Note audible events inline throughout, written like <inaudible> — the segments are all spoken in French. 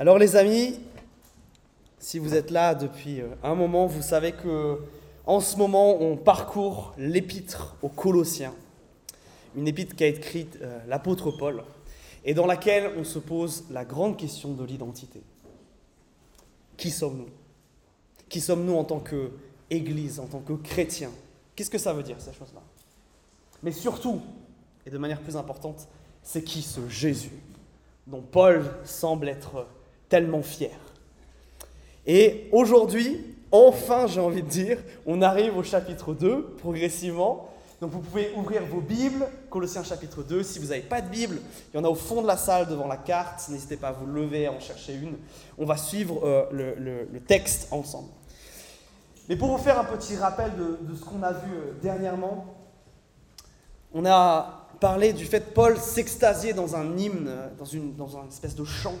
Alors les amis, si vous êtes là depuis euh, un moment, vous savez que en ce moment on parcourt l'épître aux Colossiens, une épître qui a écrite euh, l'apôtre Paul et dans laquelle on se pose la grande question de l'identité. Qui sommes-nous? Qui sommes-nous en tant qu'Église, en tant que chrétiens? Qu'est-ce que ça veut dire ces choses-là? Mais surtout, et de manière plus importante, c'est qui ce Jésus dont Paul semble être tellement fier. Et aujourd'hui, enfin j'ai envie de dire, on arrive au chapitre 2 progressivement. Donc vous pouvez ouvrir vos Bibles, Colossiens chapitre 2. Si vous n'avez pas de Bible, il y en a au fond de la salle devant la carte. N'hésitez pas à vous lever, à en chercher une. On va suivre euh, le, texte ensemble. Mais pour vous faire un petit rappel de, ce qu'on a vu euh, dernièrement, on a parlé du fait de Paul s'extasier dans un hymne, euh, dans une, dans une espèce de chant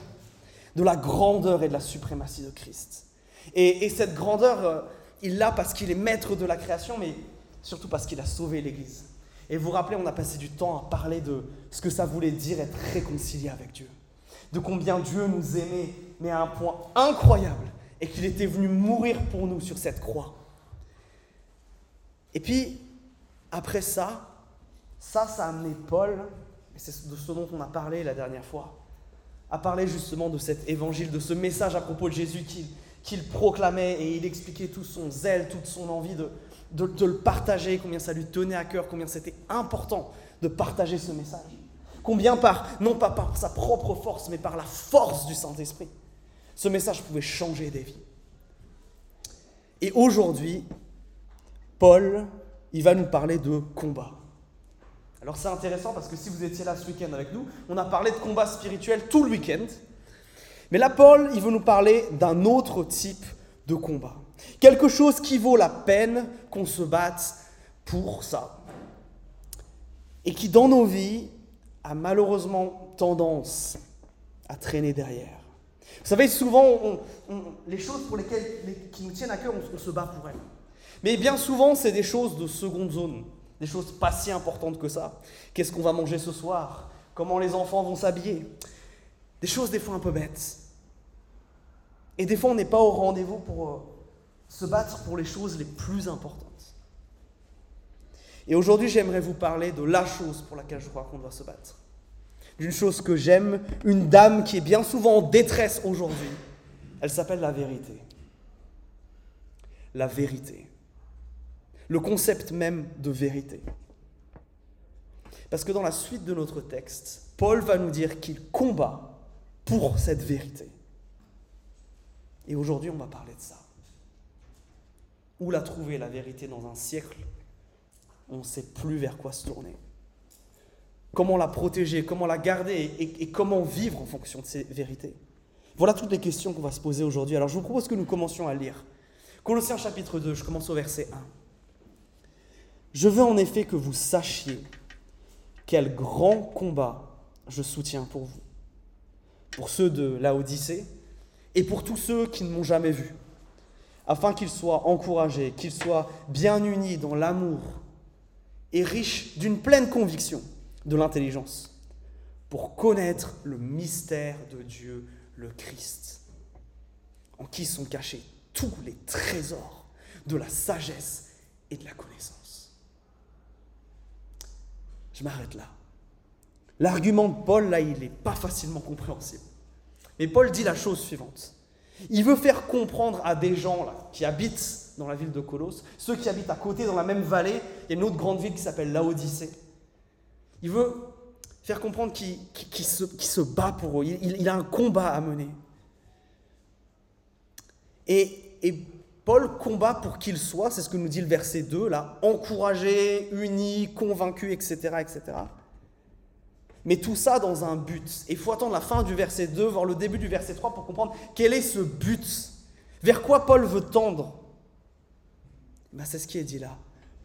de la grandeur et de la suprématie de Christ. Et, cette grandeur, euh, il l'a parce qu'il est maître de la création, mais surtout parce qu'il a sauvé l'Église. Et vous vous rappelez, on a passé du temps à parler de ce que ça voulait dire être réconcilié avec Dieu. De combien Dieu nous aimait, mais à un point incroyable, et qu'il était venu mourir pour nous sur cette croix. Et puis, après ça, ça, ça a amené Paul, et c'est de ce dont on a parlé la dernière fois, à parler justement de cet évangile, de ce message à propos de Jésus qu'il proclamait et il expliquait tout son zèle, toute son envie de, de, le partager, combien ça lui tenait à cœur, combien c'était important de partager ce message. Combien par, non pas par sa propre force, mais par la force du Saint-Esprit, ce message pouvait changer des vies. Et aujourd'hui, Paul, il va nous parler de combat. Alors c'est intéressant parce que si vous étiez là ce week-end avec nous, on a parlé de combat spirituel tout le week-end. Mais là, Paul, il veut nous parler d'un autre type de combat. Quelque chose qui vaut la peine qu'on se batte pour ça. Et qui, dans nos vies, a malheureusement tendance à traîner derrière. Vous savez, souvent, les choses pour lesquelles qui nous tiennent à cœur, on se bat pour elles. Mais bien souvent, c'est des choses de seconde zone des choses pas si importantes que ça. Qu'est-ce qu'on va manger ce soir? Comment les enfants vont s'habiller? Des choses des fois un peu bêtes. Et des fois, on n'est pas au rendez-vous pour euh, se battre pour les choses les plus importantes. Et aujourd'hui, j'aimerais vous parler de la chose pour laquelle je crois qu'on doit se battre. D'une chose que j'aime, une dame qui est bien souvent en détresse aujourd'hui. Elle s'appelle la vérité. La vérité le concept même de vérité. Parce que dans la suite de notre texte, Paul va nous dire qu'il combat pour cette vérité. Et aujourd'hui, on va parler de ça. Où la trouver, la vérité, dans un siècle? On ne sait plus vers quoi se tourner. Comment la protéger, comment la garder et, comment vivre en fonction de ces vérités? Voilà toutes les questions qu'on va se poser aujourd'hui. Alors je vous propose que nous commencions à lire. Colossiens chapitre 2, je commence au verset 1. Je veux en effet que vous sachiez quel grand combat je soutiens pour vous, pour ceux de Laodicée et pour tous ceux qui ne m'ont jamais vu, afin qu'ils soient encouragés, qu'ils soient bien unis dans l'amour et riches d'une pleine conviction de l'intelligence, pour connaître le mystère de Dieu, le Christ, en qui sont cachés tous les trésors de la sagesse et de la connaissance. Je m'arrête là. L'argument de Paul, là, il n'est pas facilement compréhensible. Mais Paul dit la chose suivante. Il veut faire comprendre à des gens là, qui habitent dans la ville de Colosse, ceux qui habitent à côté dans la même vallée, il y a une autre grande ville qui s'appelle Laodicée. Il veut faire comprendre qu'il se, bat pour eux, il, a un combat à mener. Et, et Paul combat pour qu'il soit, c'est ce que nous dit le verset 2, là, encouragé, uni, convaincu, etc., etc. Mais tout ça dans un but. Et il faut attendre la fin du verset 2, voir le début du verset 3 pour comprendre quel est ce but. Vers quoi Paul veut tendre ben, C'est ce qui est dit là.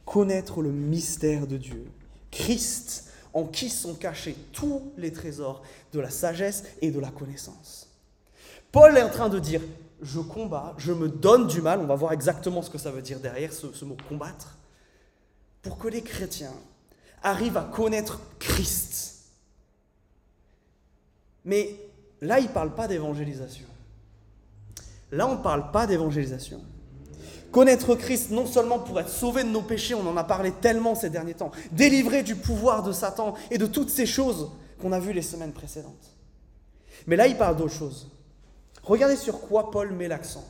Connaître le mystère de Dieu. Christ, en qui sont cachés tous les trésors de la sagesse et de la connaissance. Paul est en train de dire, je combats, je me donne du mal, on va voir exactement ce que ça veut dire derrière ce, mot combattre, pour que les chrétiens arrivent à connaître Christ. Mais là, il ne parle pas d'évangélisation. Là, on ne parle pas d'évangélisation. Connaître Christ, non seulement pour être sauvé de nos péchés, on en a parlé tellement ces derniers temps, délivré du pouvoir de Satan et de toutes ces choses qu'on a vues les semaines précédentes. Mais là, il parle d'autre chose. Regardez sur quoi Paul met l'accent.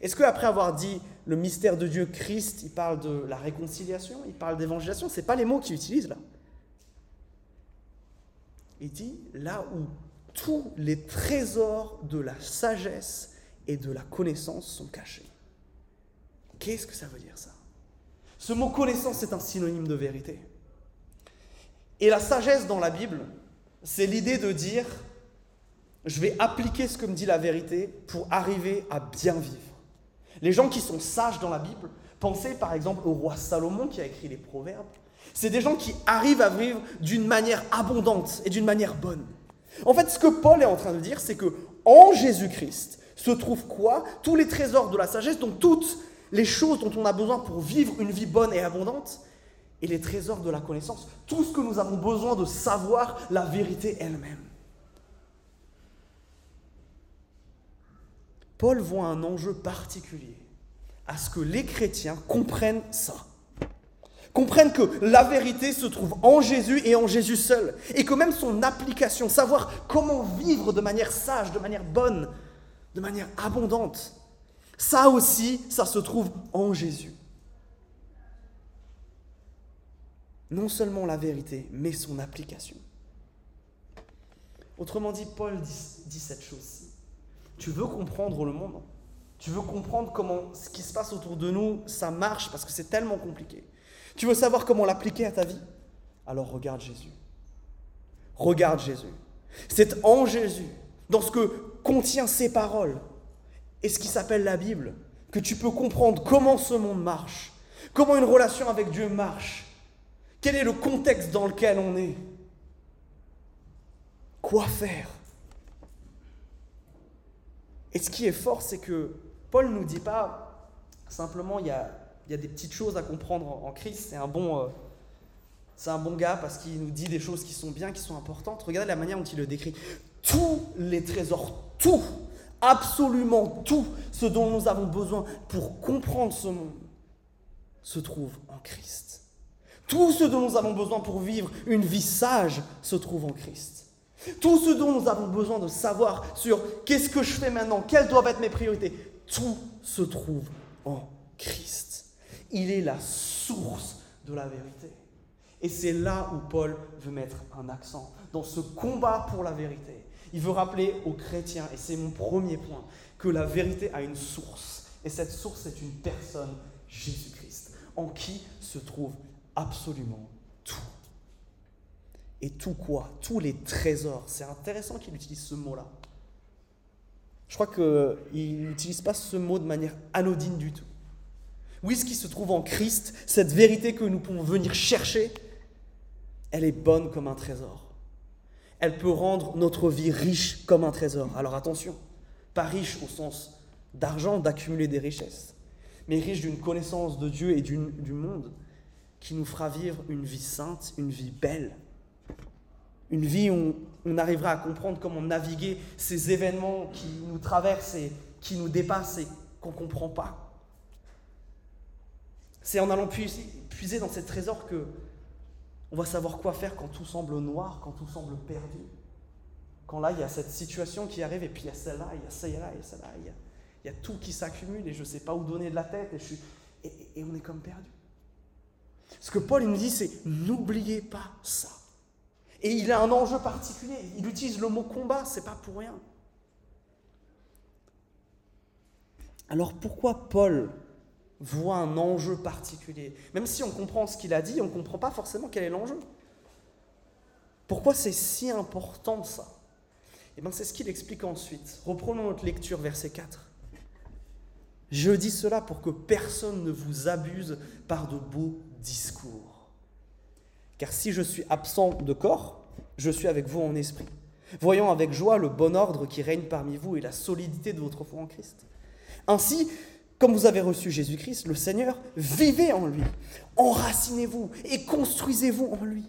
Est-ce qu'après avoir dit le mystère de Dieu, Christ, il parle de la réconciliation, il parle d'évangélisation Ce pas les mots qu'il utilise là. Il dit là où tous les trésors de la sagesse et de la connaissance sont cachés. Qu'est-ce que ça veut dire ça? Ce mot connaissance est un synonyme de vérité. Et la sagesse dans la Bible, c'est l'idée de dire, je vais appliquer ce que me dit la vérité pour arriver à bien vivre. Les gens qui sont sages dans la Bible, pensez par exemple au roi Salomon qui a écrit les proverbes, c'est des gens qui arrivent à vivre d'une manière abondante et d'une manière bonne. En fait, ce que Paul est en train de dire, c'est que en Jésus-Christ se trouvent quoi? Tous les trésors de la sagesse, donc toutes les choses dont on a besoin pour vivre une vie bonne et abondante, et les trésors de la connaissance, tout ce que nous avons besoin de savoir, la vérité elle-même. Paul voit un enjeu particulier à ce que les chrétiens comprennent ça. Comprennent que la vérité se trouve en Jésus et en Jésus seul. Et que même son application, savoir comment vivre de manière sage, de manière bonne, de manière abondante, ça aussi, ça se trouve en Jésus. Non seulement la vérité, mais son application. Autrement dit, Paul dit, cette chose-ci. Tu veux comprendre le monde Tu veux comprendre comment ce qui se passe autour de nous, ça marche parce que c'est tellement compliqué. Tu veux savoir comment l'appliquer à ta vie Alors regarde Jésus. Regarde Jésus. C'est en Jésus, dans ce que contient ses paroles et ce qui s'appelle la Bible, que tu peux comprendre comment ce monde marche, comment une relation avec Dieu marche, quel est le contexte dans lequel on est, quoi faire? Et ce qui est fort, c'est que Paul ne nous dit pas simplement il y a, des petites choses à comprendre en, Christ, c'est un bon... Euh, c'est un bon gars parce qu'il nous dit des choses qui sont bien, qui sont importantes. Regardez la manière dont il le décrit. Tous les trésors, tout, absolument tout ce dont nous avons besoin pour comprendre ce monde se trouve en Christ. Tout ce dont nous avons besoin pour vivre une vie sage se trouve en Christ. Tout ce dont nous avons besoin de savoir sur qu'est-ce que je fais maintenant, quelles doivent être mes priorités, tout se trouve en Christ. Il est la source de la vérité. Et c'est là où Paul veut mettre un accent, dans ce combat pour la vérité. Il veut rappeler aux chrétiens, et c'est mon premier point, que la vérité a une source. Et cette source est une personne, Jésus-Christ, en qui se trouve absolument et tout quoi? Tous les trésors. C'est intéressant qu'il utilise ce mot-là. Je crois qu'il n'utilise pas ce mot de manière anodine du tout. Oui, ce qui se trouve en Christ, cette vérité que nous pouvons venir chercher, elle est bonne comme un trésor. Elle peut rendre notre vie riche comme un trésor. Alors attention, pas riche au sens d'argent, d'accumuler des richesses, mais riche d'une connaissance de Dieu et du monde qui nous fera vivre une vie sainte, une vie belle, une vie où on arrivera à comprendre comment naviguer ces événements qui nous traversent et qui nous dépassent et qu'on ne comprend pas. C'est en allant puiser, dans ces trésors que on va savoir quoi faire quand tout semble noir, quand tout semble perdu. Quand là, il y a cette situation qui arrive, et puis il y a celle-là, il y a celle-là, il y a celle-là, il, y a tout qui s'accumule, et je ne sais pas où donner de la tête, et, je suis, et on est comme perdu. Ce que Paul nous dit, c'est n'oubliez pas ça. Et il a un enjeu particulier. Il utilise le mot combat, c'est pas pour rien. Alors pourquoi Paul voit un enjeu particulier? Même si on comprend ce qu'il a dit, on ne comprend pas forcément quel est l'enjeu. Pourquoi c'est si important ça? Eh bien c'est ce qu'il explique ensuite. Reprenons notre lecture, verset 4. Je dis cela pour que personne ne vous abuse par de beaux discours car si je suis absent de corps, je suis avec vous en esprit, voyant avec joie le bon ordre qui règne parmi vous et la solidité de votre foi en Christ. Ainsi, comme vous avez reçu Jésus-Christ, le Seigneur, vivez en lui, enracinez-vous et construisez-vous en lui.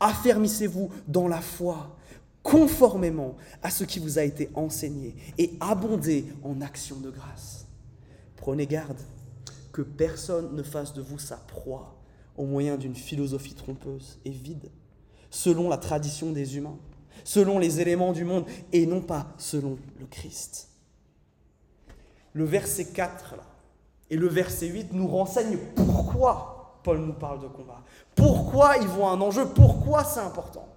Affermissez-vous dans la foi, conformément à ce qui vous a été enseigné, et abondez en actions de grâce. Prenez garde que personne ne fasse de vous sa proie au moyen d'une philosophie trompeuse et vide, selon la tradition des humains, selon les éléments du monde, et non pas selon le Christ. Le verset 4 là, et le verset 8 nous renseignent pourquoi Paul nous parle de combat, pourquoi ils voient un enjeu, pourquoi c'est important?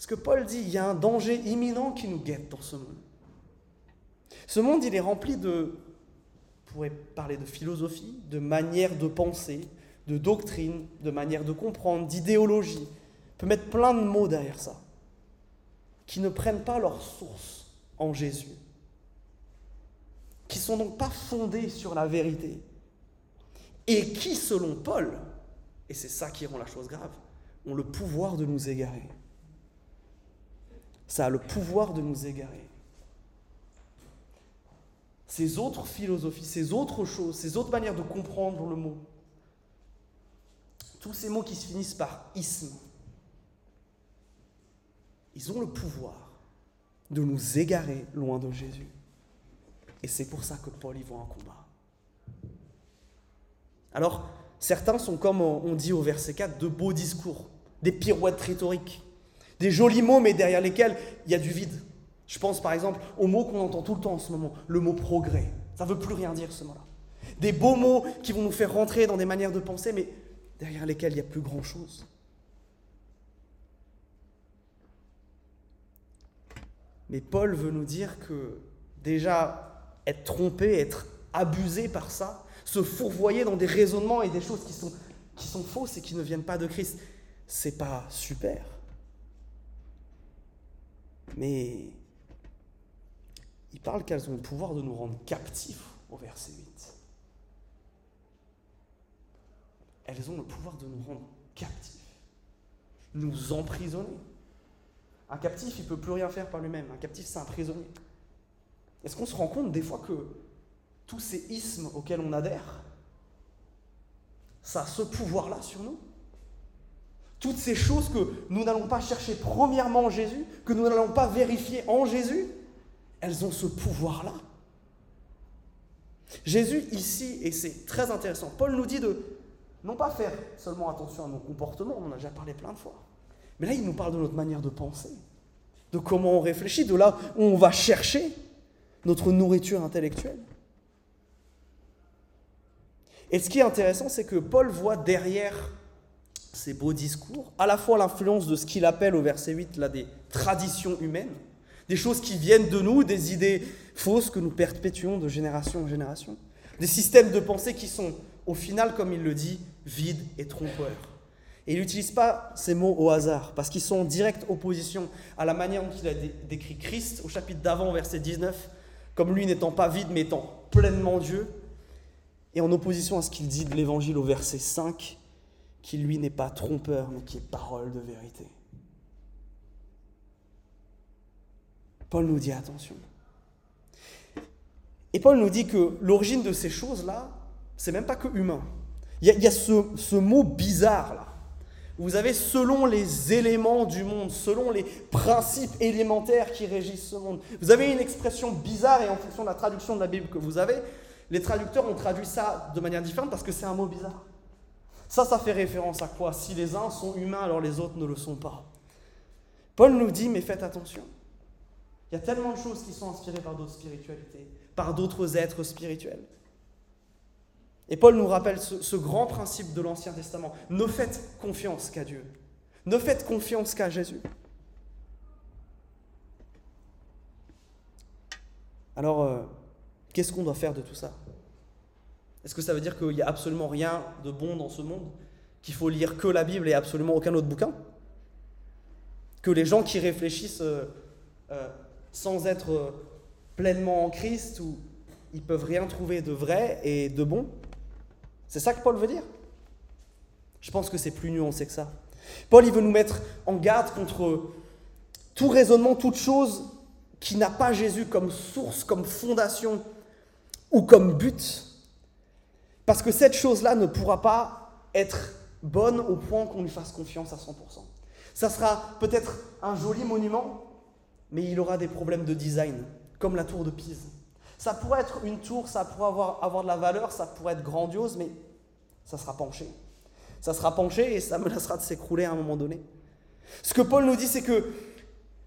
Parce que Paul dit, il y a un danger imminent qui nous guette dans ce monde. Ce monde, il est rempli de, on pourrait parler de philosophie, de manière de penser, de doctrine, de manière de comprendre, d'idéologie. On peut mettre plein de mots derrière ça, qui ne prennent pas leur source en Jésus, qui sont donc pas fondés sur la vérité, et qui, selon Paul, et c'est ça qui rend la chose grave, ont le pouvoir de nous égarer. Ça a le pouvoir de nous égarer. Ces autres philosophies, ces autres choses, ces autres manières de comprendre le mot, tous ces mots qui se finissent par isme, ils ont le pouvoir de nous égarer loin de Jésus. Et c'est pour ça que Paul y voit un combat. Alors, certains sont, comme on dit au verset 4, de beaux discours, des pirouettes rhétoriques, des jolis mots, mais derrière lesquels il y a du vide. Je pense par exemple aux mots qu'on entend tout le temps en ce moment, le mot progrès. Ça ne veut plus rien dire ce mot-là. Des beaux mots qui vont nous faire rentrer dans des manières de penser, mais derrière lesquels il n'y a plus grand-chose. Mais Paul veut nous dire que déjà être trompé, être abusé par ça, se fourvoyer dans des raisonnements et des choses qui sont, fausses et qui ne viennent pas de Christ, c'est pas super. Mais il parle qu'elles ont le pouvoir de nous rendre captifs au verset 8. Elles ont le pouvoir de nous rendre captifs, nous emprisonner. Un captif, il ne peut plus rien faire par lui-même. Un captif, c'est un prisonnier. Est-ce qu'on se rend compte des fois que tous ces ismes auxquels on adhère, ça a ce pouvoir-là sur nous? Toutes ces choses que nous n'allons pas chercher premièrement en Jésus, que nous n'allons pas vérifier en Jésus, elles ont ce pouvoir-là? Jésus, ici, et c'est très intéressant, Paul nous dit de non pas faire seulement attention à nos comportements, on en a déjà parlé plein de fois. Mais là, il nous parle de notre manière de penser, de comment on réfléchit, de là où on va chercher notre nourriture intellectuelle. Et ce qui est intéressant, c'est que Paul voit derrière ces beaux discours à la fois l'influence de ce qu'il appelle au verset 8 là, des traditions humaines, des choses qui viennent de nous, des idées fausses que nous perpétuons de génération en génération, des systèmes de pensée qui sont au final, comme il le dit, vide et trompeur. Et il n'utilise pas ces mots au hasard, parce qu'ils sont en directe opposition à la manière dont il a décrit Christ au chapitre d'avant, verset 19, comme lui n'étant pas vide, mais étant pleinement Dieu, et en opposition à ce qu'il dit de l'Évangile au verset 5, qui lui n'est pas trompeur, mais qui est parole de vérité. Paul nous dit attention. Et Paul nous dit que l'origine de ces choses-là, c'est même pas que humain. Il y a, ce, mot bizarre là. Vous avez selon les éléments du monde, selon les principes élémentaires qui régissent ce monde. Vous avez une expression bizarre et en fonction de la traduction de la Bible que vous avez, les traducteurs ont traduit ça de manière différente parce que c'est un mot bizarre. Ça, ça fait référence à quoi? Si les uns sont humains, alors les autres ne le sont pas. Paul nous dit, mais faites attention. Il y a tellement de choses qui sont inspirées par d'autres spiritualités, par d'autres êtres spirituels. Et Paul nous rappelle ce, grand principe de l'Ancien Testament. Ne faites confiance qu'à Dieu. Ne faites confiance qu'à Jésus. Alors, euh, qu'est-ce qu'on doit faire de tout ça? Est-ce que ça veut dire qu'il n'y a absolument rien de bon dans ce monde? Qu'il faut lire que la Bible et absolument aucun autre bouquin? Que les gens qui réfléchissent euh, euh, sans être pleinement en Christ, ou ils peuvent rien trouver de vrai et de bon? C'est ça que Paul veut dire? Je pense que c'est plus nuancé que ça. Paul, il veut nous mettre en garde contre tout raisonnement, toute chose qui n'a pas Jésus comme source, comme fondation ou comme but. Parce que cette chose-là ne pourra pas être bonne au point qu'on lui fasse confiance à 100%. Ça sera peut-être un joli monument, mais il aura des problèmes de design, comme la tour de Pise. Ça pourrait être une tour, ça pourrait avoir, avoir de la valeur, ça pourrait être grandiose, mais ça sera penché. Ça sera penché et ça menacera de s'écrouler à un moment donné. Ce que Paul nous dit, c'est que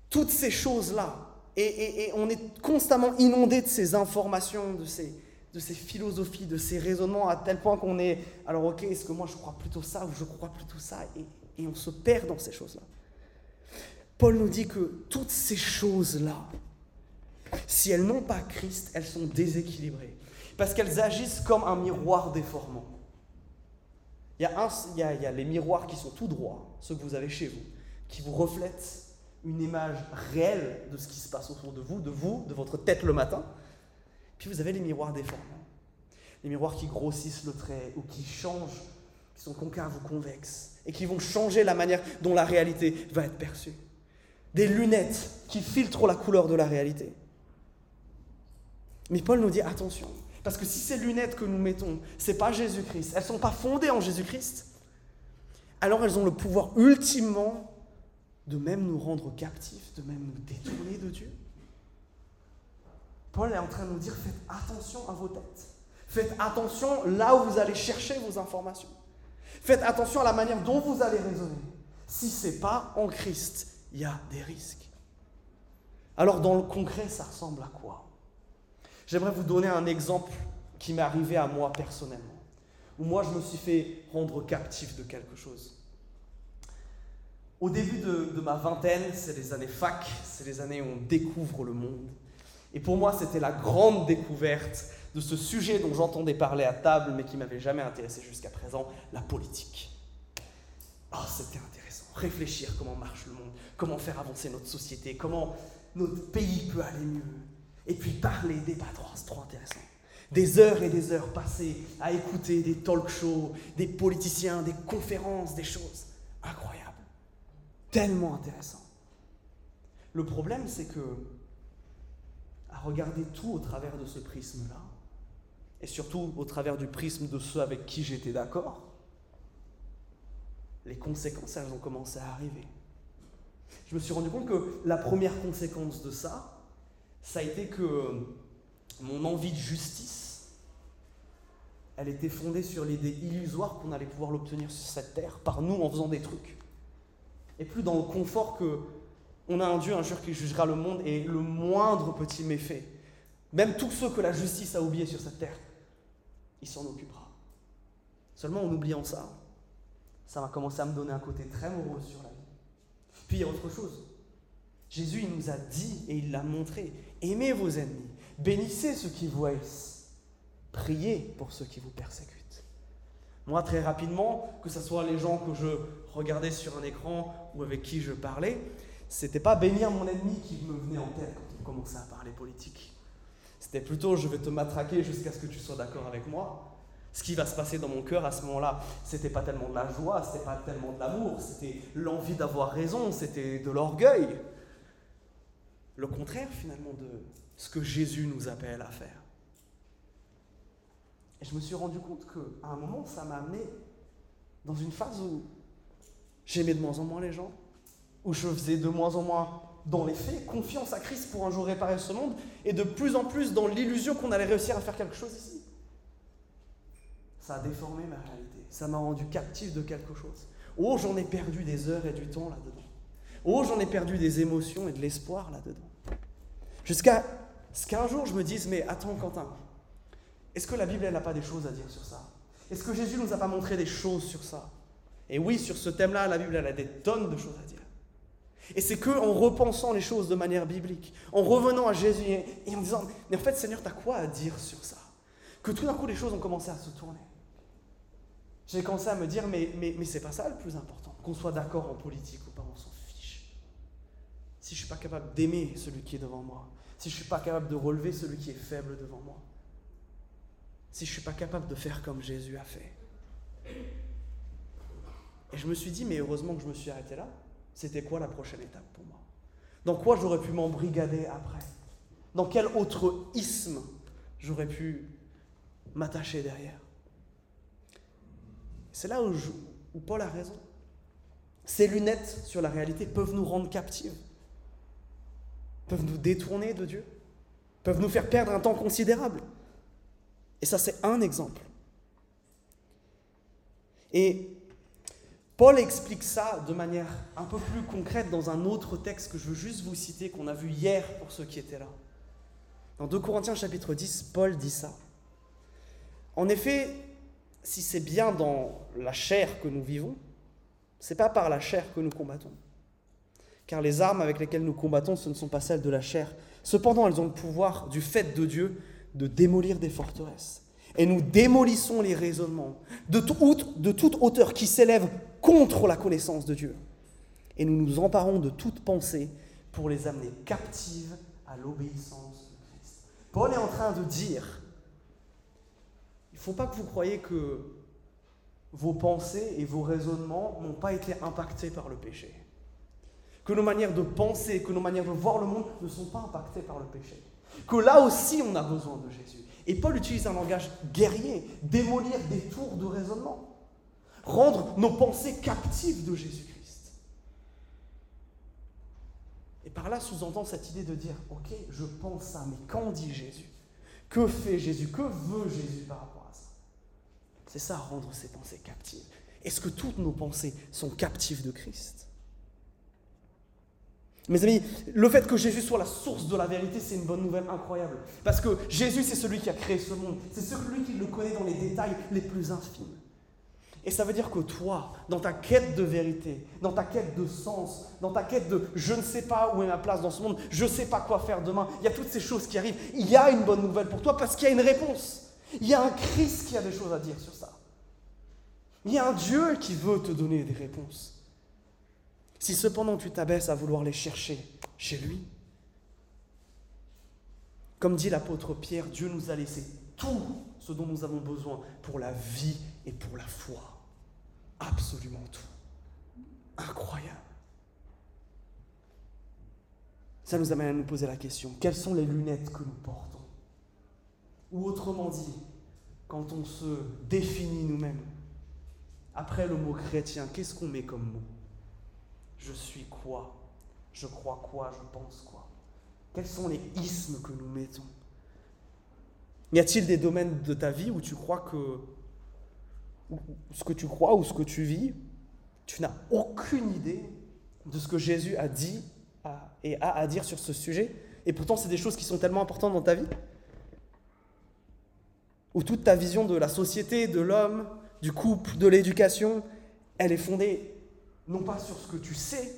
toutes ces choses-là, et, on est constamment inondé de ces informations, de ces, de ces philosophies, de ces raisonnements, à tel point qu'on est, alors ok, est-ce que moi je crois plutôt ça ou je crois plutôt ça, et, et on se perd dans ces choses-là. Paul nous dit que toutes ces choses-là, si elles n'ont pas Christ, elles sont déséquilibrées, parce qu'elles agissent comme un miroir déformant. Il y, a les miroirs qui sont tout droits, ceux que vous avez chez vous, qui vous reflètent une image réelle de ce qui se passe autour de vous, de vous, de votre tête le matin. Puis vous avez les miroirs déformants. Les miroirs qui grossissent le trait ou qui changent, qui sont concaves ou convexes, et qui vont changer la manière dont la réalité va être perçue. Des lunettes qui filtrent la couleur de la réalité. Mais Paul nous dit attention, parce que si ces lunettes que nous mettons, ce n'est pas Jésus-Christ, elles ne sont pas fondées en Jésus-Christ, alors elles ont le pouvoir ultimement de même nous rendre captifs, de même nous détourner de Dieu. Paul est en train de nous dire faites attention à vos têtes. Faites attention là où vous allez chercher vos informations. Faites attention à la manière dont vous allez raisonner. Si ce n'est pas en Christ, il y a des risques. Alors dans le concret, ça ressemble à quoi? J'aimerais vous donner un exemple qui m'est arrivé à moi personnellement, où moi je me suis fait rendre captif de quelque chose. Au début de, ma vingtaine, c'est les années fac, c'est les années où on découvre le monde. Et pour moi, c'était la grande découverte de ce sujet dont j'entendais parler à table, mais qui m'avait jamais intéressé jusqu'à présent, la politique. Oh, c'était intéressant. Réfléchir comment marche le monde, comment faire avancer notre société, comment notre pays peut aller mieux. Et puis parler, débattre, oh, c'est trop intéressant. Des heures et des heures passées à écouter des talk shows, des politiciens, des conférences, des choses incroyables tellement intéressant. Le problème, c'est que, à regarder tout au travers de ce prisme-là, et surtout au travers du prisme de ceux avec qui j'étais d'accord, les conséquences, elles ont commencé à arriver. Je me suis rendu compte que la première conséquence de ça, ça a été que mon envie de justice, elle était fondée sur l'idée illusoire qu'on allait pouvoir l'obtenir sur cette terre par nous en faisant des trucs et plus dans le confort que on a un Dieu un jour qui jugera le monde et le moindre petit méfait, même tous ceux que la justice a oubliés sur cette terre, il s'en occupera. Seulement en oubliant ça, ça va commencer à me donner un côté très morose sur la vie. Puis il y a autre chose. Jésus, il nous a dit et il l'a montré, aimez vos ennemis, bénissez ceux qui vous haïssent, priez pour ceux qui vous persécutent. Moi, très rapidement, que ce soit les gens que je regardais sur un écran ou avec qui je parlais, c'était pas bénir mon ennemi qui me venait en tête quand on commençait à parler politique. C'était plutôt je vais te matraquer jusqu'à ce que tu sois d'accord avec moi. Ce qui va se passer dans mon cœur à ce moment-là, c'était pas tellement de la joie, c'était pas tellement de l'amour, c'était l'envie d'avoir raison, c'était de l'orgueil. Le contraire finalement de ce que Jésus nous appelle à faire. Et je me suis rendu compte qu'à un moment, ça m'a amené dans une phase où j'aimais de moins en moins les gens, où je faisais de moins en moins, dans les faits, confiance à Christ pour un jour réparer ce monde, et de plus en plus dans l'illusion qu'on allait réussir à faire quelque chose ici. Ça a déformé ma réalité, ça m'a rendu captif de quelque chose. Oh, j'en ai perdu des heures et du temps là-dedans. Oh, j'en ai perdu des émotions et de l'espoir là-dedans. Jusqu'à ce qu'un jour je me dise, mais attends Quentin, est-ce que la Bible, elle n'a pas des choses à dire sur ça? Est-ce que Jésus ne nous a pas montré des choses sur ça? Et oui, sur ce thème-là, la Bible, elle a des tonnes de choses à dire. Et c'est que en repensant les choses de manière biblique, en revenant à Jésus et en disant, mais en fait, Seigneur, tu as quoi à dire sur ça? Que tout d'un coup, les choses ont commencé à se tourner. J'ai commencé à me dire, mais, mais, mais c'est pas ça le plus important, qu'on soit d'accord en politique ou pas, s'en fiche. Si je ne suis pas capable d'aimer celui qui est devant moi, si je ne suis pas capable de relever celui qui est faible devant moi, si je ne suis pas capable de faire comme Jésus a fait. Et je me suis dit, mais heureusement que je me suis arrêté là. C'était quoi la prochaine étape pour moi? Dans quoi j'aurais pu m'embrigader après? Dans quel autre isme j'aurais pu m'attacher derrière? C'est là où, où Paul a raison. Ces lunettes sur la réalité peuvent nous rendre captives, peuvent nous détourner de Dieu, peuvent nous faire perdre un temps considérable. Et ça, c'est un exemple. Et Paul explique ça de manière un peu plus concrète dans un autre texte que je veux juste vous citer, qu'on a vu hier pour ceux qui étaient là. Dans 2 Corinthiens chapitre 10, Paul dit ça. En effet, si c'est bien dans la chair que nous vivons, c'est pas par la chair que nous combattons. Car les armes avec lesquelles nous combattons, ce ne sont pas celles de la chair. Cependant, elles ont le pouvoir, du fait de Dieu, de démolir des forteresses. Et nous démolissons les raisonnements de, toute hauteur qui s'élève contre la connaissance de Dieu. Et nous nous emparons de toute pensée pour les amener captives à l'obéissance de Christ. Paul est en train de dire, il ne faut pas que vous croyez que vos pensées et vos raisonnements n'ont pas été impactés par le péché. Que nos manières de penser, que nos manières de voir le monde ne sont pas impactées par le péché. Que là aussi on a besoin de Jésus. Et Paul utilise un langage guerrier, démolir des tours de raisonnement, rendre nos pensées captives de Jésus-Christ. Et par là sous-entend cette idée de dire, ok, je pense ça, mais qu'en dit Jésus? Que fait Jésus? Que veut Jésus par rapport à ça? C'est ça, rendre ses pensées captives. Est-ce que toutes nos pensées sont captives de Christ? Mes amis, le fait que Jésus soit la source de la vérité, c'est une bonne nouvelle incroyable. Parce que Jésus, c'est celui qui a créé ce monde. C'est celui qui le connaît dans les détails les plus infimes. Et ça veut dire que toi, dans ta quête de vérité, dans ta quête de sens, dans ta quête de je ne sais pas où est ma place dans ce monde, je ne sais pas quoi faire demain, il y a toutes ces choses qui arrivent. Il y a une bonne nouvelle pour toi parce qu'il y a une réponse. Il y a un Christ qui a des choses à dire sur ça. Il y a un Dieu qui veut te donner des réponses. Si cependant tu t'abaisses à vouloir les chercher chez lui, comme dit l'apôtre Pierre, Dieu nous a laissé tout ce dont nous avons besoin pour la vie et pour la foi. Absolument tout. Incroyable. Ça nous amène à nous poser la question, quelles sont les lunettes que nous portons? Ou autrement dit, quand on se définit nous-mêmes, après le mot chrétien, qu'est-ce qu'on met comme mot? Je suis quoi? Je crois quoi? Je pense quoi? Quels sont les ismes que nous mettons? Y a-t-il des domaines de ta vie où tu crois que ce que tu crois ou ce que tu vis, tu n'as aucune idée de ce que Jésus a dit et a à dire sur ce sujet? Et pourtant, c'est des choses qui sont tellement importantes dans ta vie? Où toute ta vision de la société, de l'homme, du couple, de l'éducation, elle est fondée non pas sur ce que tu sais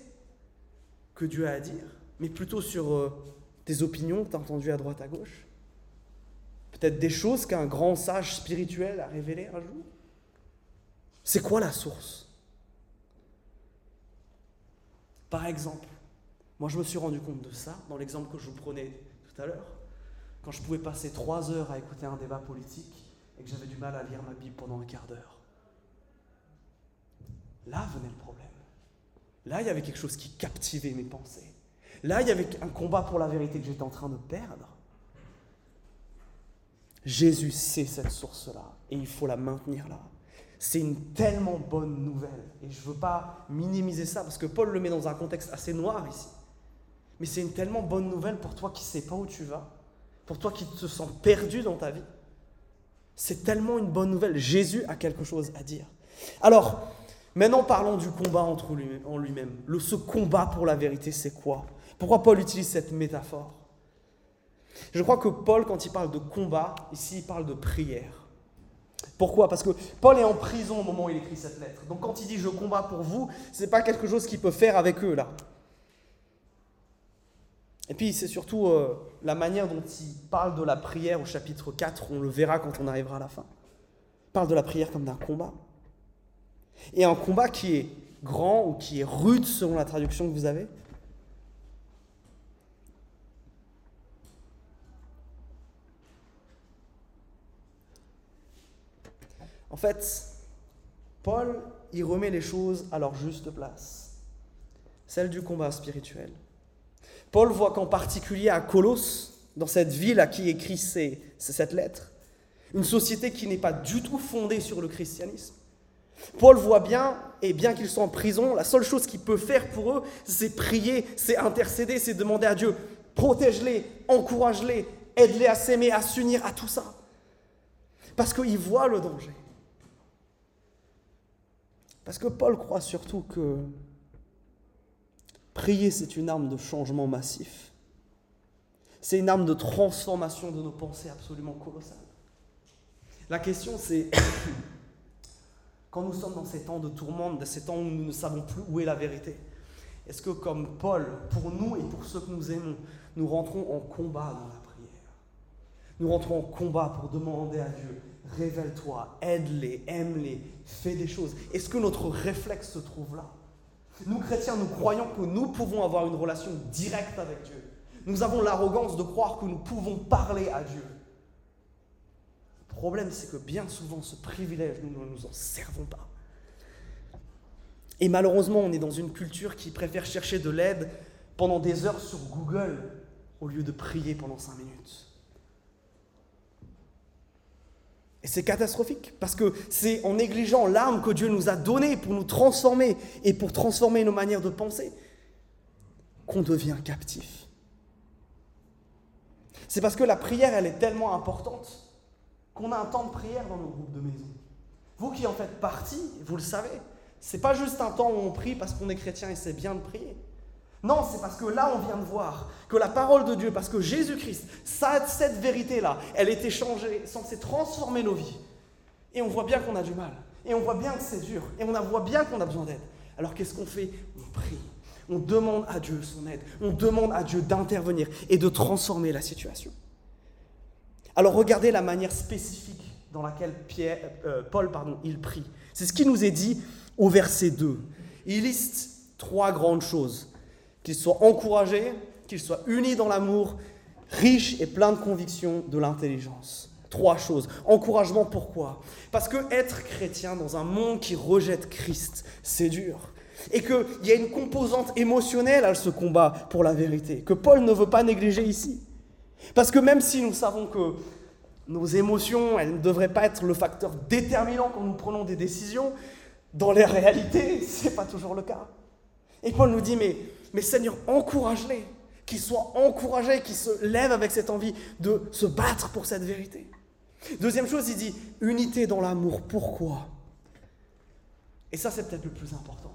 que Dieu a à dire, mais plutôt sur euh, tes opinions que tu as entendues à droite à gauche. Peut-être des choses qu'un grand sage spirituel a révélées un jour. C'est quoi la source? Par exemple, moi je me suis rendu compte de ça dans l'exemple que je vous prenais tout à l'heure, quand je pouvais passer trois heures à écouter un débat politique et que j'avais du mal à lire ma Bible pendant un quart d'heure. Là venait le problème. Là, il y avait quelque chose qui captivait mes pensées. Là, il y avait un combat pour la vérité que j'étais en train de perdre. Jésus sait cette source-là et il faut la maintenir là. C'est une tellement bonne nouvelle et je ne veux pas minimiser ça parce que Paul le met dans un contexte assez noir ici. Mais c'est une tellement bonne nouvelle pour toi qui ne sais pas où tu vas, pour toi qui te sens perdu dans ta vie. C'est tellement une bonne nouvelle. Jésus a quelque chose à dire. Alors, Maintenant, parlons du combat en lui-même. Le, ce combat pour la vérité, c'est quoi? Pourquoi Paul utilise cette métaphore? Je crois que Paul, quand il parle de combat, ici, il parle de prière. Pourquoi? Parce que Paul est en prison au moment où il écrit cette lettre. Donc quand il dit je combats pour vous, ce n'est pas quelque chose qu'il peut faire avec eux là. Et puis c'est surtout euh, la manière dont il parle de la prière au chapitre 4, on le verra quand on arrivera à la fin. Il parle de la prière comme d'un combat. Et un combat qui est grand ou qui est rude selon la traduction que vous avez. En fait, Paul y remet les choses à leur juste place, celle du combat spirituel. Paul voit qu'en particulier à Colosse, dans cette ville à qui écrit cette lettre, une société qui n'est pas du tout fondée sur le christianisme, Paul voit bien, et bien qu'ils soient en prison, la seule chose qu'il peut faire pour eux, c'est prier, c'est intercéder, c'est demander à Dieu, protège-les, encourage-les, aide-les à s'aimer, à s'unir, à tout ça. Parce qu'il voit le danger. Parce que Paul croit surtout que prier, c'est une arme de changement massif. C'est une arme de transformation de nos pensées absolument colossale. La question, c'est quand nous sommes dans ces temps de tourmente, dans ces temps où nous ne savons plus où est la vérité, est-ce que comme Paul, pour nous et pour ceux que nous aimons, nous rentrons en combat dans la prière? Nous rentrons en combat pour demander à Dieu, révèle-toi, aide-les, aime-les, fais des choses. Est-ce que notre réflexe se trouve là? Nous chrétiens, nous croyons que nous pouvons avoir une relation directe avec Dieu. Nous avons l'arrogance de croire que nous pouvons parler à Dieu. Problème, c'est que bien souvent, ce privilège, nous ne nous en servons pas. Et malheureusement, on est dans une culture qui préfère chercher de l'aide pendant des heures sur Google au lieu de prier pendant cinq minutes. Et c'est catastrophique, parce que c'est en négligeant l'arme que Dieu nous a donnée pour nous transformer et pour transformer nos manières de penser qu'on devient captif. C'est parce que la prière, elle est tellement importante qu'on a un temps de prière dans nos groupes de maison. Vous qui en faites partie, vous le savez, c'est pas juste un temps où on prie parce qu'on est chrétien et c'est bien de prier. Non, c'est parce que là, on vient de voir que la parole de Dieu, parce que Jésus-Christ, cette vérité-là, elle est échangée, censée transformer nos vies. Et on voit bien qu'on a du mal. Et on voit bien que c'est dur. Et on voit bien qu'on a besoin d'aide. Alors qu'est-ce qu'on fait? On prie. On demande à Dieu son aide. On demande à Dieu d'intervenir et de transformer la situation. Alors regardez la manière spécifique dans laquelle Pierre, euh, Paul pardon, il prie. C'est ce qui nous est dit au verset 2. Il liste trois grandes choses. Qu'il soit encouragé, qu'il soit uni dans l'amour, riche et plein de conviction, de l'intelligence. Trois choses. Encouragement, pourquoi? Parce que être chrétien dans un monde qui rejette Christ, c'est dur. Et qu'il y a une composante émotionnelle à ce combat pour la vérité, que Paul ne veut pas négliger ici. Parce que même si nous savons que nos émotions, ne devraient pas être le facteur déterminant quand nous prenons des décisions, dans les réalités, <laughs> ce n'est pas toujours le cas. Et Paul nous dit, mais, mais Seigneur, encourage-les, qu'ils soient encouragés, qu'ils se lèvent avec cette envie de se battre pour cette vérité. Deuxième chose, il dit, unité dans l'amour. Pourquoi? Et ça, c'est peut-être le plus important.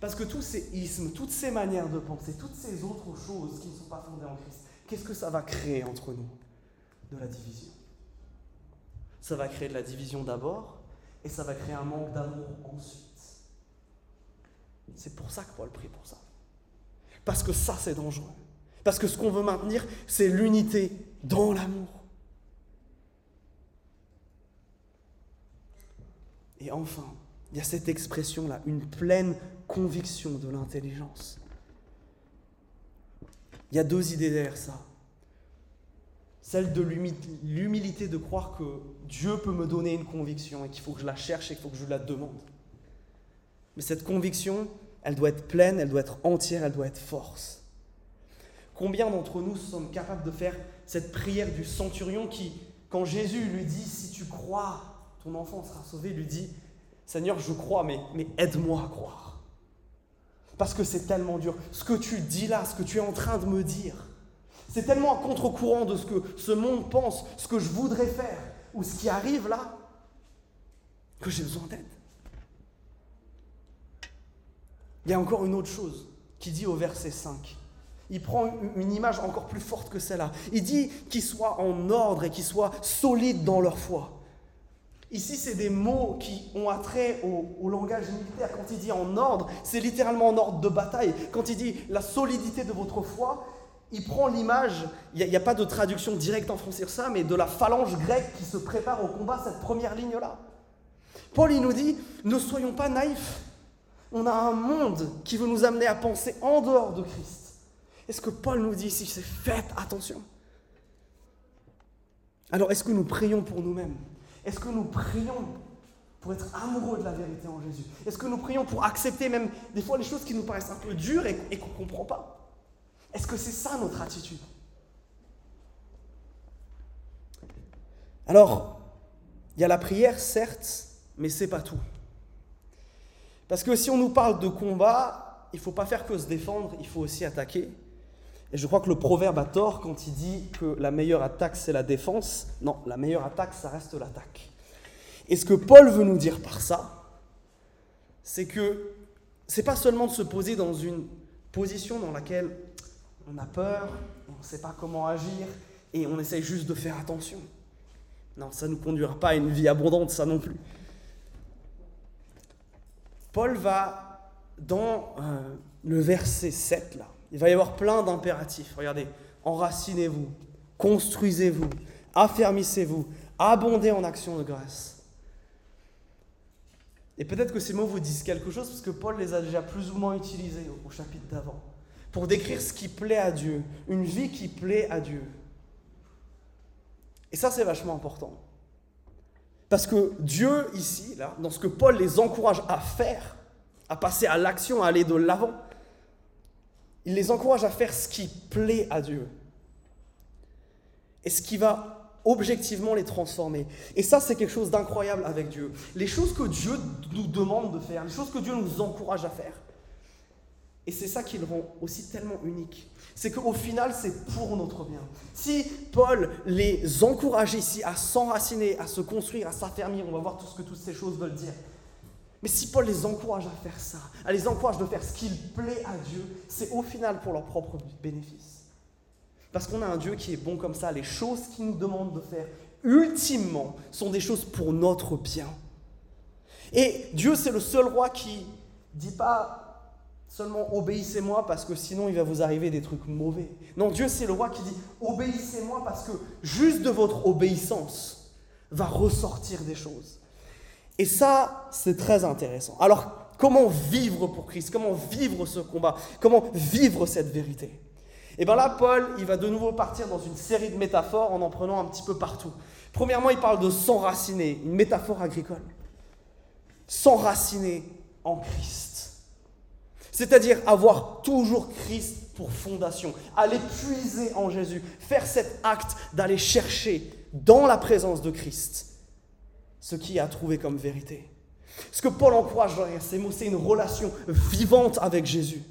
Parce que tous ces ismes, toutes ces manières de penser, toutes ces autres choses qui ne sont pas fondées en Christ, qu'est-ce que ça va créer entre nous? De la division. Ça va créer de la division d'abord, et ça va créer un manque d'amour ensuite. C'est pour ça que Paul prie pour ça. Parce que ça, c'est dangereux. Parce que ce qu'on veut maintenir, c'est l'unité dans l'amour. Et enfin, il y a cette expression-là, une pleine conviction de l'intelligence. Il y a deux idées derrière ça. Celle de l'humilité de croire que Dieu peut me donner une conviction et qu'il faut que je la cherche et qu'il faut que je la demande. Mais cette conviction, elle doit être pleine, elle doit être entière, elle doit être force. Combien d'entre nous sommes capables de faire cette prière du centurion qui, quand Jésus lui dit, si tu crois, ton enfant sera sauvé, lui dit, Seigneur, je crois, mais, mais aide-moi à croire. Parce que c'est tellement dur. Ce que tu dis là, ce que tu es en train de me dire, c'est tellement à contre-courant de ce que ce monde pense, ce que je voudrais faire, ou ce qui arrive là, que j'ai besoin d'aide. Il y a encore une autre chose qui dit au verset 5. Il prend une image encore plus forte que celle-là. Il dit qu'ils soient en ordre et qu'ils soient solides dans leur foi. Ici, c'est des mots qui ont attrait au, langage militaire. Quand il dit en ordre, c'est littéralement en ordre de bataille. Quand il dit la solidité de votre foi, il prend l'image, il n'y a, pas de traduction directe en français sur ça, mais de la phalange grecque qui se prépare au combat, cette première ligne-là. Paul, il nous dit, ne soyons pas naïfs. On a un monde qui veut nous amener à penser en dehors de Christ. Et ce que Paul nous dit ici, c'est faites attention? Alors, est-ce que nous prions pour nous-mêmes? Est-ce que nous prions pour être amoureux de la vérité en Jésus? Est-ce que nous prions pour accepter même des fois les choses qui nous paraissent un peu dures et, qu'on ne comprend pas? Est-ce que c'est ça notre attitude? Alors, il y a la prière, certes, mais c'est pas tout. Parce que si on nous parle de combat, il ne faut pas faire que se défendre, il faut aussi attaquer. Et je crois que le proverbe a tort quand il dit que la meilleure attaque, c'est la défense. Non, la meilleure attaque, ça reste l'attaque. Et ce que Paul veut nous dire par ça, c'est que c'est pas seulement de se poser dans une position dans laquelle on a peur, on ne sait pas comment agir, et on essaye juste de faire attention. Non, ça ne nous conduira pas à une vie abondante, ça non plus. Paul va dans euh, le verset 7, là, il va y avoir plein d'impératifs. Regardez, enracinez-vous, construisez-vous, affermissez-vous, abondez en actions de grâce. Et peut-être que ces mots vous disent quelque chose parce que Paul les a déjà plus ou moins utilisés au chapitre d'avant pour décrire ce qui plaît à Dieu, une vie qui plaît à Dieu. Et ça, c'est vachement important. Parce que Dieu, ici, là, dans ce que Paul les encourage à faire, à passer à l'action, à aller de l'avant, il les encourage à faire ce qui plaît à Dieu. Et ce qui va objectivement les transformer. Et ça, c'est quelque chose d'incroyable avec Dieu. Les choses que Dieu nous demande de faire, les choses que Dieu nous encourage à faire, et c'est ça qui le rend aussi tellement unique. C'est qu'au final, c'est pour notre bien. Si Paul les encourage ici à s'enraciner, à se construire, à s'affermir, on va voir tout ce que toutes ces choses veulent dire. Mais si Paul les encourage à faire ça, à les encourage de faire ce qu'il plaît à Dieu, c'est au final pour leur propre bénéfice. Parce qu'on a un Dieu qui est bon comme ça. Les choses qu'il nous demande de faire, ultimement, sont des choses pour notre bien. Et Dieu, c'est le seul roi qui dit pas Seulement obéissez-moi parce que sinon il va vous arriver des trucs mauvais. Non, Dieu c'est le roi qui dit obéissez-moi parce que juste de votre obéissance va ressortir des choses. Et ça, c'est très intéressant. Alors, comment vivre pour Christ? Comment vivre ce combat? Comment vivre cette vérité? Et bien là, Paul, il va de nouveau partir dans une série de métaphores en en prenant un petit peu partout. Premièrement, il parle de s'enraciner, une métaphore agricole. S'enraciner en Christ. C'est-à-dire avoir toujours Christ pour fondation, aller puiser en Jésus, faire cet acte d'aller chercher dans la présence de Christ ce qui a trouvé comme vérité. Ce que Paul encourage derrière ces mots, c'est une relation vivante avec Jésus.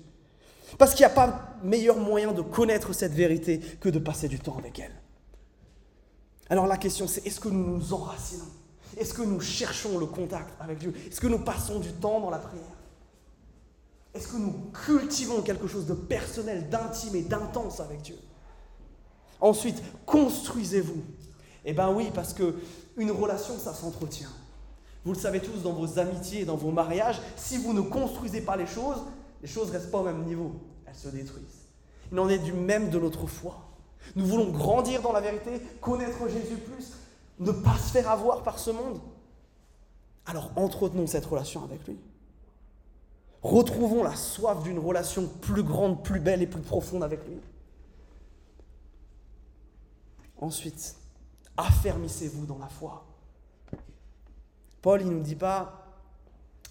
Parce qu'il n'y a pas meilleur moyen de connaître cette vérité que de passer du temps avec elle. Alors la question c'est est-ce que nous nous enracinons? Est-ce que nous cherchons le contact avec Dieu? Est-ce que nous passons du temps dans la prière? Est-ce que nous cultivons quelque chose de personnel, d'intime et d'intense avec Dieu? Ensuite, construisez-vous. Eh bien oui, parce que une relation, ça s'entretient. Vous le savez tous dans vos amitiés et dans vos mariages, si vous ne construisez pas les choses, les choses ne restent pas au même niveau, elles se détruisent. Il en est du même de notre foi. Nous voulons grandir dans la vérité, connaître Jésus plus, ne pas se faire avoir par ce monde. Alors entretenons cette relation avec lui. Retrouvons la soif d'une relation plus grande, plus belle et plus profonde avec lui. Ensuite, affermissez-vous dans la foi. Paul, il ne nous dit pas,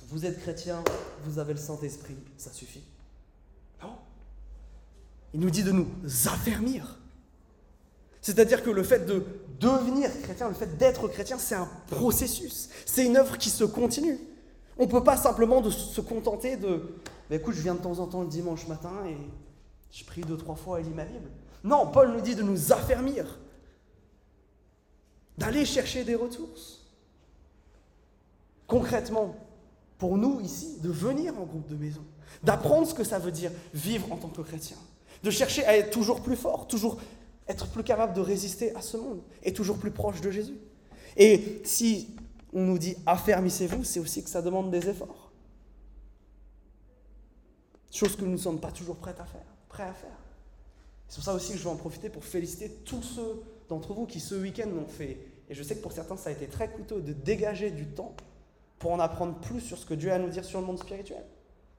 vous êtes chrétien, vous avez le Saint-Esprit, ça suffit. Non. Il nous dit de nous affermir. C'est-à-dire que le fait de devenir chrétien, le fait d'être chrétien, c'est un processus. C'est une œuvre qui se continue. On ne peut pas simplement de se contenter de bah, écoute, je viens de temps en temps le dimanche matin et je prie deux, trois fois et lis ma Bible. Non, Paul nous dit de nous affermir, d'aller chercher des ressources. Concrètement, pour nous ici, de venir en groupe de maison, d'apprendre ce que ça veut dire vivre en tant que chrétien, de chercher à être toujours plus fort, toujours être plus capable de résister à ce monde et toujours plus proche de Jésus. Et si on nous dit affermissez-vous, c'est aussi que ça demande des efforts. Chose que nous ne sommes pas toujours prêts à faire. Prêts à faire. C'est pour ça aussi que je veux en profiter pour féliciter tous ceux d'entre vous qui ce week-end l'ont fait. Et je sais que pour certains, ça a été très coûteux de dégager du temps pour en apprendre plus sur ce que Dieu a à nous dire sur le monde spirituel.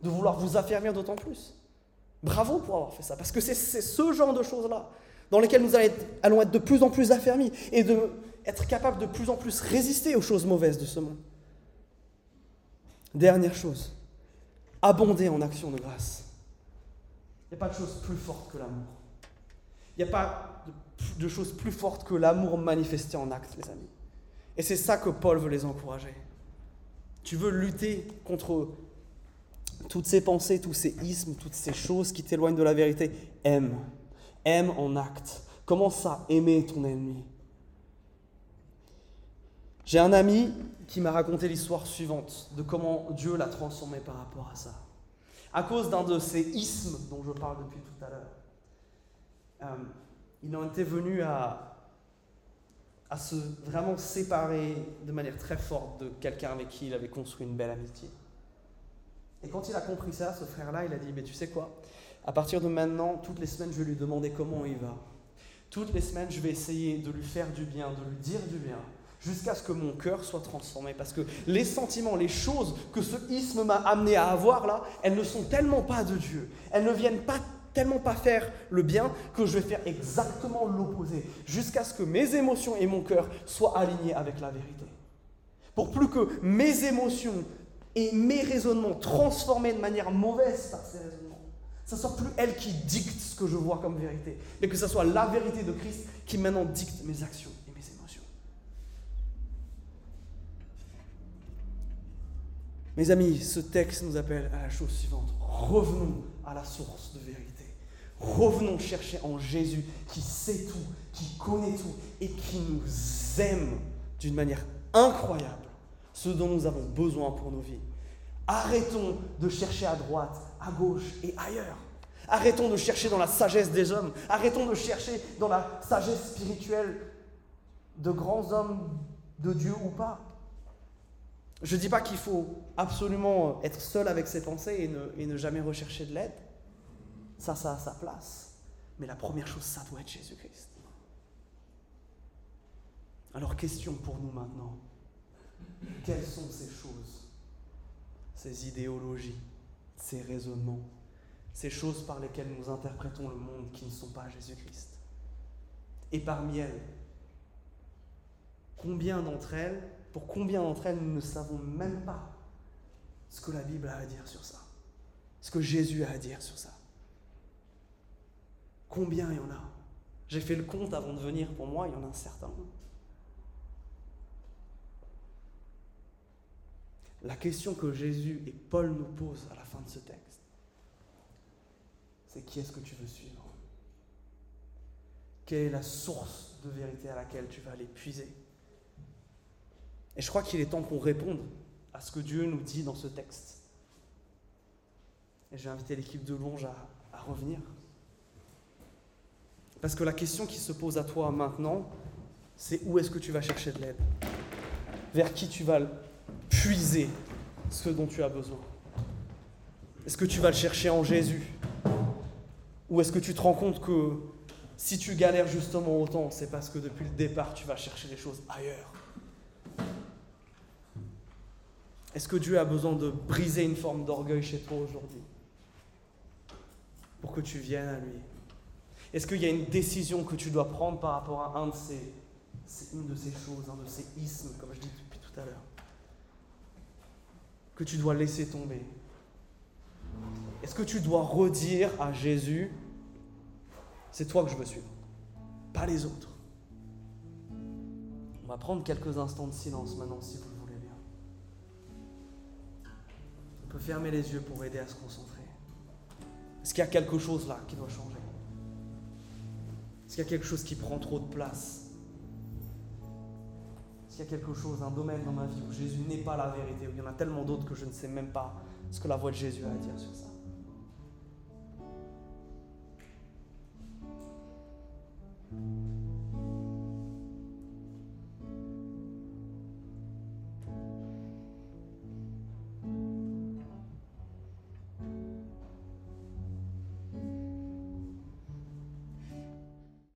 De vouloir vous affermir d'autant plus. Bravo pour avoir fait ça. Parce que c'est ce genre de choses-là dans lesquelles nous allons être de plus en plus affermis et de être capable de plus en plus résister aux choses mauvaises de ce monde. Dernière chose, abonder en action de grâce. Il n'y a pas de chose plus forte que l'amour. Il n'y a pas de, de chose plus forte que l'amour manifesté en acte, les amis. Et c'est ça que Paul veut les encourager. Tu veux lutter contre toutes ces pensées, tous ces ismes, toutes ces choses qui t'éloignent de la vérité, aime. Aime en acte. Commence à aimer ton ennemi? J'ai un ami qui m'a raconté l'histoire suivante de comment Dieu l'a transformé par rapport à ça. À cause d'un de ces ismes dont je parle depuis tout à l'heure, euh, il en était venu à, à se vraiment séparer de manière très forte de quelqu'un avec qui il avait construit une belle amitié. Et quand il a compris ça, ce frère-là, il a dit, mais tu sais quoi? À partir de maintenant, toutes les semaines, je vais lui demander comment il va. Toutes les semaines, je vais essayer de lui faire du bien, de lui dire du bien, jusqu'à ce que mon cœur soit transformé. Parce que les sentiments, les choses que ce isme m'a amené à avoir là, elles ne sont tellement pas de Dieu. Elles ne viennent pas tellement pas faire le bien que je vais faire exactement l'opposé, jusqu'à ce que mes émotions et mon cœur soient alignés avec la vérité. Pour plus que mes émotions et mes raisonnements transformés de manière mauvaise par ces raisonnements, ce soit plus elle qui dicte ce que je vois comme vérité, mais que ce soit la vérité de Christ qui maintenant dicte mes actions et mes émotions. Mes amis, ce texte nous appelle à la chose suivante. Revenons à la source de vérité. Revenons chercher en Jésus qui sait tout, qui connaît tout et qui nous aime d'une manière incroyable ce dont nous avons besoin pour nos vies. Arrêtons de chercher à droite, à gauche et ailleurs. Arrêtons de chercher dans la sagesse des hommes. Arrêtons de chercher dans la sagesse spirituelle de grands hommes de Dieu ou pas. Je ne dis pas qu'il faut absolument être seul avec ses pensées et ne, jamais rechercher de l'aide. Ça, ça a sa place. Mais la première chose, ça doit être Jésus-Christ. Alors, question pour nous maintenant. Quelles sont ces choses, ces idéologies, ces raisonnements, ces choses par lesquelles nous interprétons le monde qui ne sont pas Jésus-Christ? Et parmi elles, combien d'entre elles, pour combien d'entre elles, nous ne savons même pas ce que la Bible a à dire sur ça, ce que Jésus a à dire sur ça? Combien il y en a? J'ai fait le compte avant de venir, pour moi, il y en a un certain. La question que Jésus et Paul nous posent à la fin de ce texte, c'est qui est-ce que tu veux suivre? Quelle est la source de vérité à laquelle tu vas aller puiser Et je crois qu'il est temps qu'on réponde à ce que Dieu nous dit dans ce texte. Et je vais l'équipe de Longe à revenir. Parce que la question qui se pose à toi maintenant, c'est où est-ce que tu vas chercher de l'aide? Vers qui tu vas puiser ce dont tu as besoin? Est-ce que tu vas le chercher en Jésus? Ou est-ce que tu te rends compte que si tu galères justement autant, c'est parce que depuis le départ, tu vas chercher les choses ailleurs? Est-ce que Dieu a besoin de briser une forme d'orgueil chez toi aujourd'hui? Pour que tu viennes à lui Est-ce qu'il y a une décision que tu dois prendre par rapport à une de ces choses, un de ces ismes, comme je dis depuis tout à l'heure que tu dois laisser tomber? Est-ce que tu dois redire à Jésus, c'est toi que je veux suivre, pas les autres? On va prendre quelques instants de silence maintenant si vous le voulez bien. On peut fermer les yeux pour aider à se concentrer. Est-ce qu'il y a quelque chose là qui doit changer? Est-ce qu'il y a quelque chose qui prend trop de place, Est-ce qu'il y a quelque chose, un domaine dans ma vie où Jésus n'est pas la vérité, où il y en a tellement d'autres que je ne sais même pas ce que la voix de Jésus a à dire sur ça.